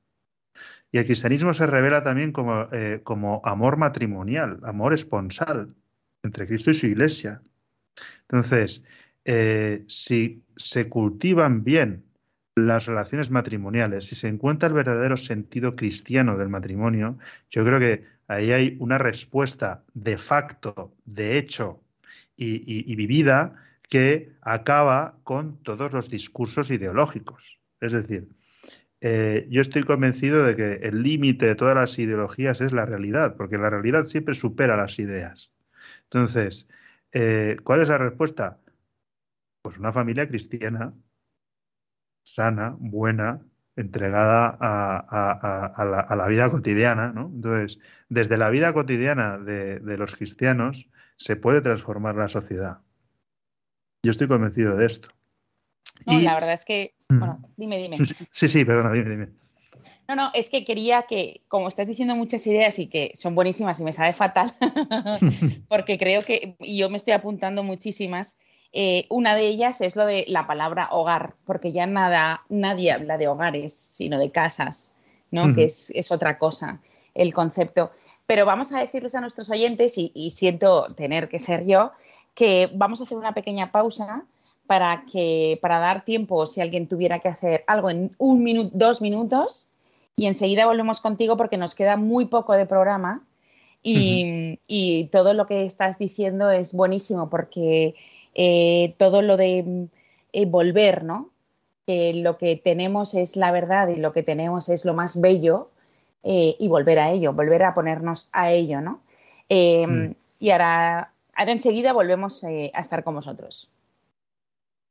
Y el cristianismo se revela también como, eh, como amor matrimonial, amor esponsal entre Cristo y su iglesia. Entonces, eh, si se cultivan bien las relaciones matrimoniales, si se encuentra el verdadero sentido cristiano del matrimonio, yo creo que ahí hay una respuesta de facto, de hecho y vivida que acaba con todos los discursos ideológicos. Es decir, eh, yo estoy convencido de que el límite de todas las ideologías es la realidad, porque la realidad siempre supera las ideas. Entonces, eh, ¿cuál es la respuesta? Pues una familia cristiana, sana, buena, entregada a, la, vida cotidiana. ¿no? Entonces, desde la vida cotidiana de, los cristianos se puede transformar la sociedad. Yo estoy convencido de esto. Y... la verdad es que, mm. bueno, dime, dime. Sí, sí, perdona, dime, dime. No, no, es que quería que, como estás diciendo muchas ideas y que son buenísimas y me sabe fatal, porque creo que, y yo me estoy apuntando muchísimas, eh, una de ellas es lo de la palabra hogar, porque ya nada, nadie habla de hogares, sino de casas, ¿no? Que es, otra cosa el concepto. Pero vamos a decirles a nuestros oyentes, y, y siento tener que ser yo, que vamos a hacer una pequeña pausa para que para dar tiempo si alguien tuviera que hacer algo en un minuto, dos minutos, y enseguida volvemos contigo porque nos queda muy poco de programa y, todo lo que estás diciendo es buenísimo porque eh, todo lo de eh, volver, ¿no? Que lo que tenemos es la verdad y lo que tenemos es lo más bello eh, y volver a ello, volver a ponernos a ello, ¿no? Mm. Y ahora, ahora enseguida volvemos a estar con vosotros.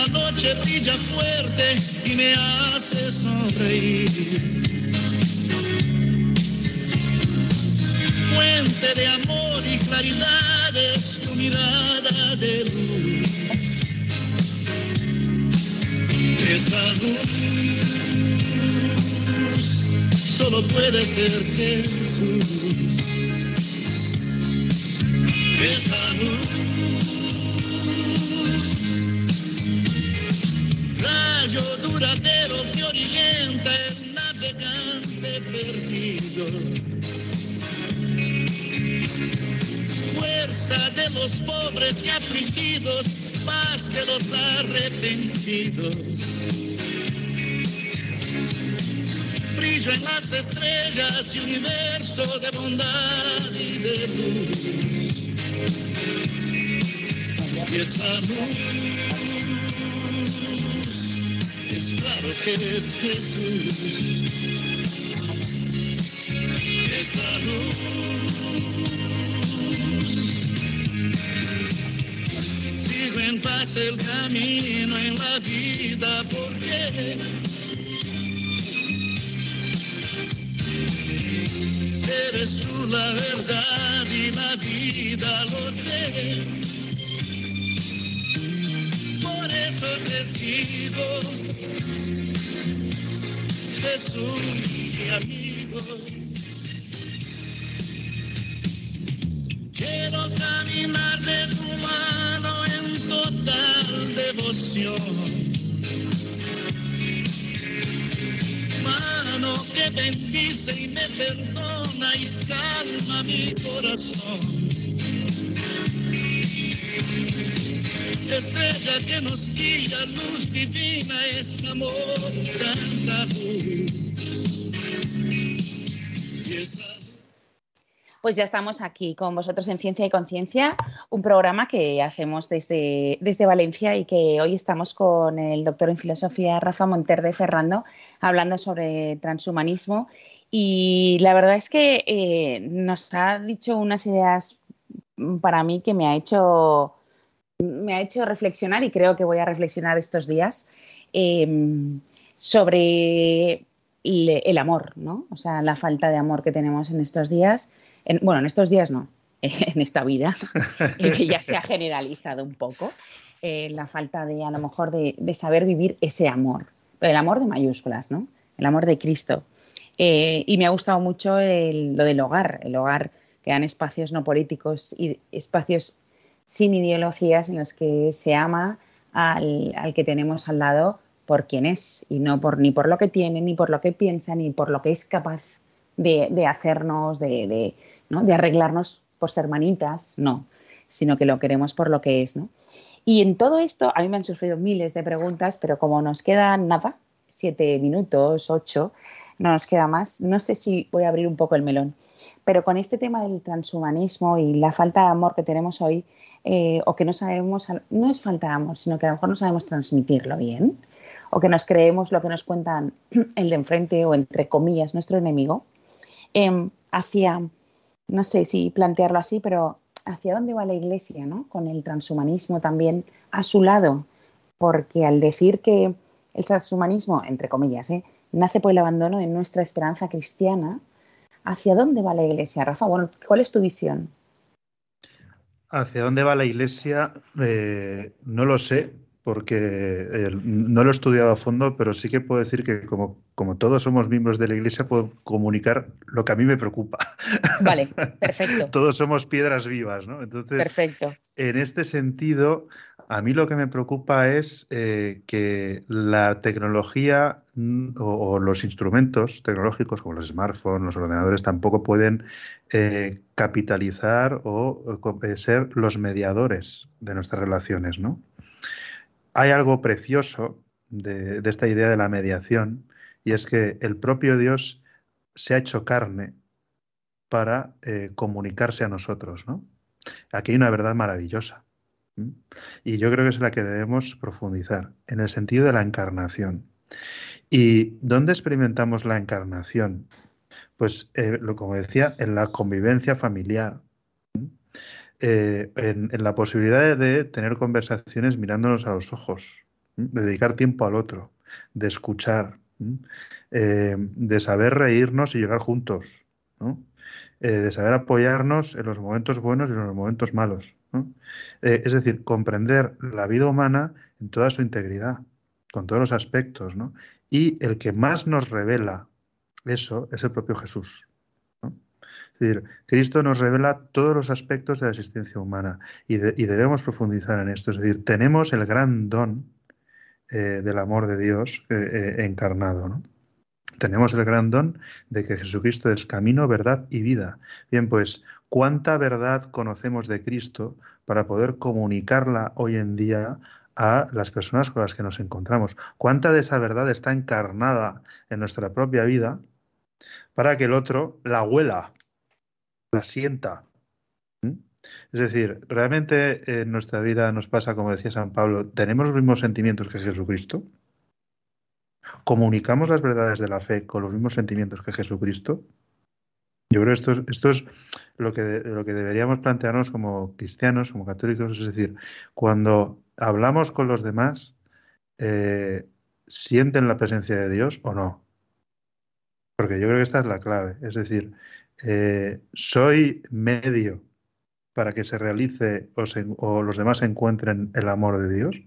la noche brilla fuerte y me hace sonreír. Fuente de amor y claridad es tu mirada de luz. Esa luz solo puede ser Jesús esa luz. Rayo duradero que orienta el navegante perdido. Fuerza de los pobres y afligidos, paz de los arrepentidos. Brillo en las estrellas y universo de bondad y de luz y esa luz claro que es Jesús. Esa luz sigo en paz el camino en la vida porque eres tú la verdad y la vida, lo sé. sido Jesús, mi amigo. Quiero caminar de tu mano en total devoción. Mano que bendice y me perdona y calma mi corazón. Estrella que nos guía, luz divina, es amor, Pues ya estamos aquí con vosotros en Ciencia y Conciencia, un programa que hacemos desde, desde Valencia y que hoy estamos con el doctor en filosofía Rafa Monterde Ferrando hablando sobre transhumanismo. Y la verdad es que eh, nos ha dicho unas ideas para mí que me ha hecho me ha hecho reflexionar y creo que voy a reflexionar estos días em, sobre el, amor, ¿no? O sea, la falta de amor que tenemos en estos días. bueno, en estos días no, en esta vida, que ya se ha generalizado un poco. Eh, la falta de, a lo mejor, de, saber vivir ese amor, pero el amor de mayúsculas, ¿no? El amor de Cristo. Eh, y me ha gustado mucho lo del hogar, el hogar que dan espacios no políticos y espacios sin ideologías en las que se ama al, que tenemos al lado por quien es y no por ni por lo que tiene, ni por lo que piensa, ni por lo que es capaz de, hacernos, de, de, arreglarnos por ser manitas, no, sino que lo queremos por lo que es. ¿no? Y en todo esto, a mí me han surgido miles de preguntas, pero como nos queda nada, siete minutos, ocho, no nos queda más. No sé si voy a abrir un poco el melón, pero con este tema del transhumanismo y la falta de amor que tenemos hoy, eh, o que no sabemos, no es falta de amor, sino que a lo mejor no sabemos transmitirlo bien, o que nos creemos lo que nos cuentan el de enfrente o entre comillas nuestro enemigo, em, hacia, no sé si plantearlo así, pero hacia dónde va la Iglesia, ¿no? Con el transhumanismo también a su lado, porque al decir que el transhumanismo, entre comillas, ¿eh? nace por el abandono de nuestra esperanza cristiana, ¿hacia dónde va la Iglesia, Rafa? Bueno, ¿cuál es tu visión? ¿Hacia dónde va la Iglesia? Eh, no lo sé, porque eh, no lo he estudiado a fondo, pero sí que puedo decir que como, como todos somos miembros de la Iglesia, puedo comunicar lo que a mí me preocupa. Vale, perfecto. todos somos piedras vivas, ¿no? Entonces, perfecto. en este sentido, a mí lo que me preocupa es eh, que la tecnología mm, o, los instrumentos tecnológicos como los smartphones, los ordenadores, tampoco pueden eh, capitalizar o, ser los mediadores de nuestras relaciones, ¿no? hay algo precioso de, esta idea de la mediación y es que el propio Dios se ha hecho carne para eh, comunicarse a nosotros. ¿no? Aquí hay una verdad maravillosa. Y yo creo que es la que debemos profundizar, en el sentido de la encarnación. ¿Y dónde experimentamos la encarnación? Pues, eh, lo, como decía, en la convivencia familiar, eh, en, la posibilidad de, tener conversaciones mirándonos a los ojos, de dedicar tiempo al otro, de escuchar, eh, de saber reírnos y llegar juntos, eh, de saber apoyarnos en los momentos buenos y en los momentos malos. es decir, comprender la vida humana en toda su integridad, con todos los aspectos. Y el que más nos revela eso es el propio Jesús. Es decir, Cristo nos revela todos los aspectos de la existencia humana y, debemos profundizar en esto. Es decir, tenemos el gran don eh, del amor de Dios eh, eh, encarnado. Tenemos el gran don de que Jesucristo es camino, verdad y vida. Bien, pues, ¿cuánta verdad conocemos de Cristo para poder comunicarla hoy en día a las personas con las que nos encontramos? ¿Cuánta de esa verdad está encarnada en nuestra propia vida para que el otro la huela? la sienta. ¿Mm? Es decir, realmente en nuestra vida nos pasa, como decía San Pablo, tenemos los mismos sentimientos que Jesucristo. Comunicamos las verdades de la fe con los mismos sentimientos que Jesucristo. Yo creo que esto es, lo, que, lo que deberíamos plantearnos como cristianos, como católicos. Es decir, cuando hablamos con los demás, eh, ¿sienten la presencia de Dios o no? Porque yo creo que esta es la clave. Es decir, eh, soy medio para que se realice o, los demás encuentren el amor de Dios.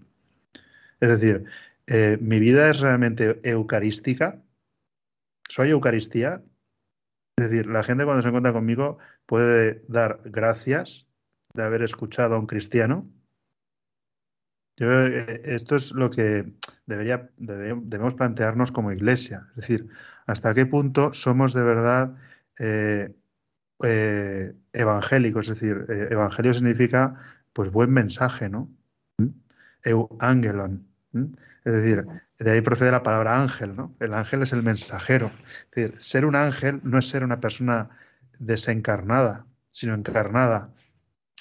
Es decir, eh, mi vida es realmente eucarística. Soy Eucaristía. Es decir, la gente cuando se encuentra conmigo puede dar gracias de haber escuchado a un cristiano. Yo, eh, esto es lo que debería, debemos plantearnos como iglesia. Es decir, hasta qué punto somos de verdad eh, eh, evangélico, es decir, evangelio significa pues buen mensaje, ¿no? ¿Mm? Es decir, de ahí procede la palabra ángel, ¿no? El ángel es el mensajero. Es decir, ser un ángel no es ser una persona desencarnada, sino encarnada.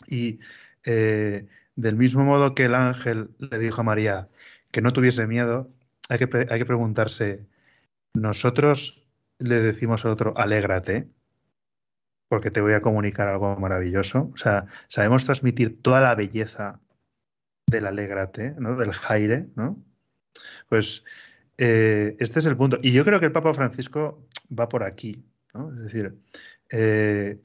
Y del mismo modo que el ángel le dijo a María que no tuviese miedo, hay que, hay que preguntarse, ¿nosotros le decimos al otro, alégrate, porque te voy a comunicar algo maravilloso. O sea, sabemos transmitir toda la belleza del alégrate, ¿no? Del jaire, ¿no? Pues eh, este es el punto. Y yo creo que el Papa Francisco va por aquí, ¿no? Es decir, eh,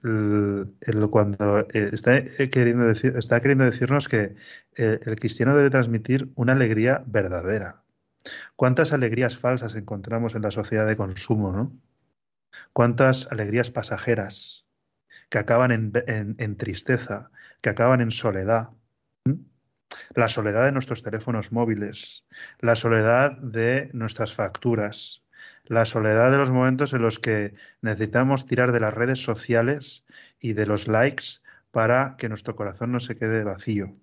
cuando eh, está, queriendo decir, está queriendo decirnos que el cristiano debe transmitir una alegría verdadera, ¿Cuántas alegrías falsas encontramos en la sociedad de consumo, ¿no? ¿Cuántas alegrías pasajeras que acaban en, tristeza, que acaban en soledad? La soledad de nuestros teléfonos móviles, la soledad de nuestras facturas, la soledad de los momentos en los que necesitamos tirar de las redes sociales y de los likes para que nuestro corazón no se quede vacío.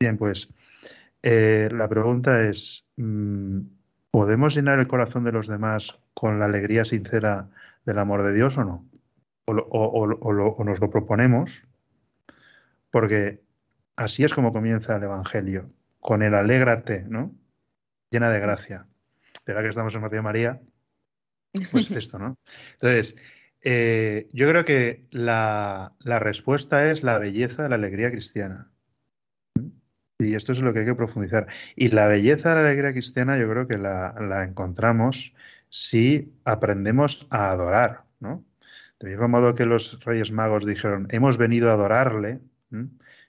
Bien, pues eh, la pregunta es, mm, ¿Podemos llenar el corazón de los demás con la alegría sincera del amor de Dios o no? O, nos lo proponemos, porque así es como comienza el Evangelio, con el alégrate, ¿no? Llena de gracia. Espera que estamos en Mateo María, pues esto, ¿no? Entonces, eh, yo creo que la, respuesta es la belleza de la alegría cristiana. Y esto es lo que hay que profundizar. Y la belleza de la alegría cristiana yo creo que la, encontramos si aprendemos a adorar, ¿no? De mismo modo que los Reyes Magos dijeron, hemos venido a adorarle,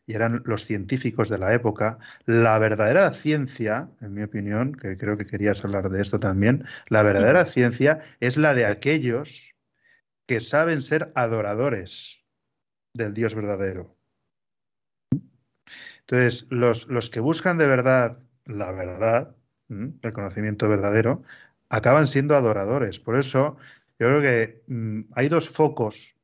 y eran los científicos de la época, la verdadera ciencia, en mi opinión, que creo que querías hablar de esto también, la verdadera ciencia es la de aquellos que saben ser adoradores del Dios verdadero. Entonces, los, los que buscan de verdad la verdad, el conocimiento verdadero, acaban siendo adoradores. Por eso, yo creo que mm, hay dos focos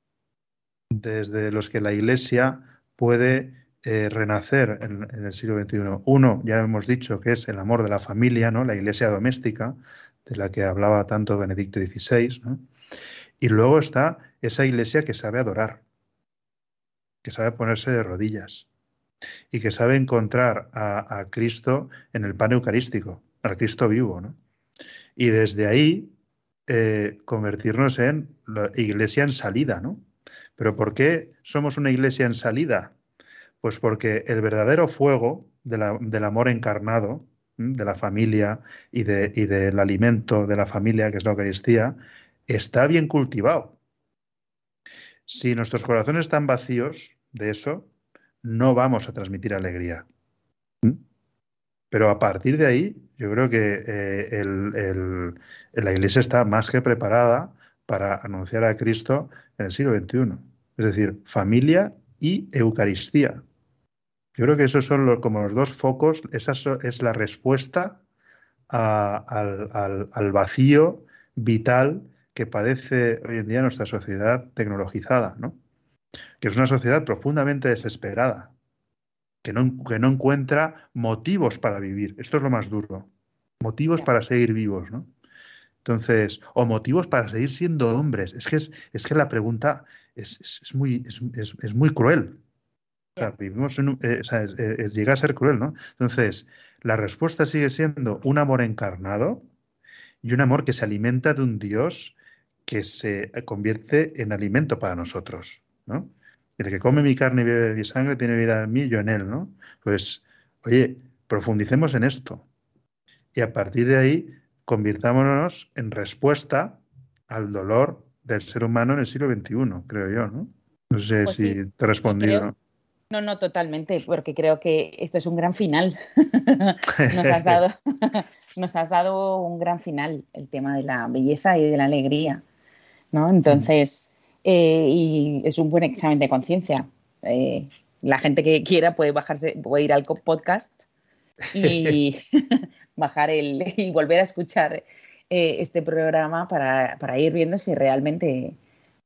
desde los que la Iglesia puede eh, renacer en, el siglo XXI. Uno, ya hemos dicho, que es el amor de la familia, ¿no? la Iglesia doméstica, de la que hablaba tanto Benedicto XVI. Y luego está esa Iglesia que sabe adorar, que sabe ponerse de rodillas y que sabe encontrar a, Cristo en el pan eucarístico, al Cristo vivo, ¿no? Y desde ahí eh, convertirnos en la iglesia en salida, ¿no? Pero ¿por qué somos una iglesia en salida? Pues porque el verdadero fuego del amor encarnado, de la familia y, de, y del alimento de la familia, que es la Eucaristía, está bien cultivado. Si nuestros corazones están vacíos de eso, no vamos a transmitir alegría. Pero a partir de ahí, yo creo que eh, la Iglesia está más que preparada para anunciar a Cristo en el siglo XXI. Es decir, familia y Eucaristía. Yo creo que esos son como los dos focos, esa es la respuesta al, vacío vital que padece hoy en día nuestra sociedad tecnologizada, ¿no? que es una sociedad profundamente desesperada, que no, que no encuentra motivos para vivir. Esto es lo más duro. Motivos para seguir vivos, ¿no? Entonces, o motivos para seguir siendo hombres. Es que, es, es que la pregunta es, es muy, es, muy cruel. Sea, vivimos en eh, o llega a ser cruel, ¿no? Entonces, la respuesta sigue siendo un amor encarnado y un amor que se alimenta de un Dios que se convierte en alimento para nosotros. ¿no? El que come mi carne y bebe mi sangre tiene vida en mí, yo en él, ¿no? Pues, oye, profundicemos en esto. Y a partir de ahí, convirtámonos en respuesta al dolor del ser humano en el siglo XXI, creo yo, ¿no? No sé pues si te he respondido. No, no, totalmente, porque creo que esto es un gran final. nos, has dado, nos has dado un gran final, el tema de la belleza y de la alegría, ¿no? Entonces, eh, y es un buen examen de conciencia. Eh, la gente que quiera puede bajarse, puede ir al podcast y bajar el y volver a escuchar eh, este programa para, para, ir viendo si realmente,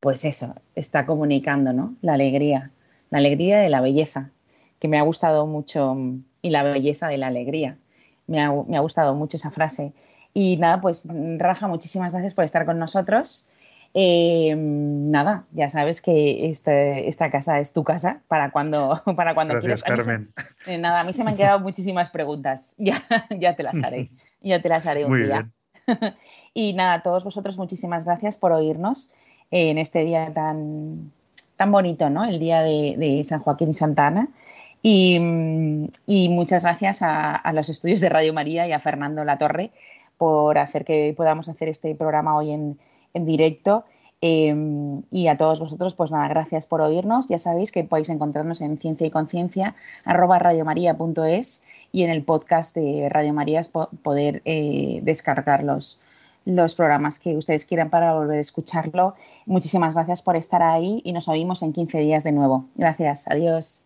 pues eso, está comunicando, ¿no? La alegría, la alegría de la belleza, que me ha gustado mucho, y la belleza de la alegría. Me ha, me ha gustado mucho esa frase. Y nada, pues Rafa, muchísimas gracias por estar con nosotros. Eh, nada, ya sabes que este, esta casa es tu casa para cuando, para cuando Gracias, quieras. Carmen. Eh, nada, a mí se me han quedado muchísimas preguntas. Ya, ya te las haré. Ya te las haré un día. y nada, a todos vosotros muchísimas gracias por oírnos en este día tan, tan bonito, ¿no? El día de, San Joaquín y Santa Ana. Y, muchas gracias a, a, los estudios de Radio María y a Fernando Latorre por hacer que podamos hacer este programa hoy en, en directo. Em, y a todos vosotros, pues nada, gracias por oírnos. Ya sabéis que podéis encontrarnos en ciencia y conciencia arroba radiomaria.es y en el podcast de Radio María poder eh, descargar los, los programas que ustedes quieran para volver a escucharlo. Muchísimas gracias por estar ahí y nos oímos en 15 días de nuevo. Gracias, adiós.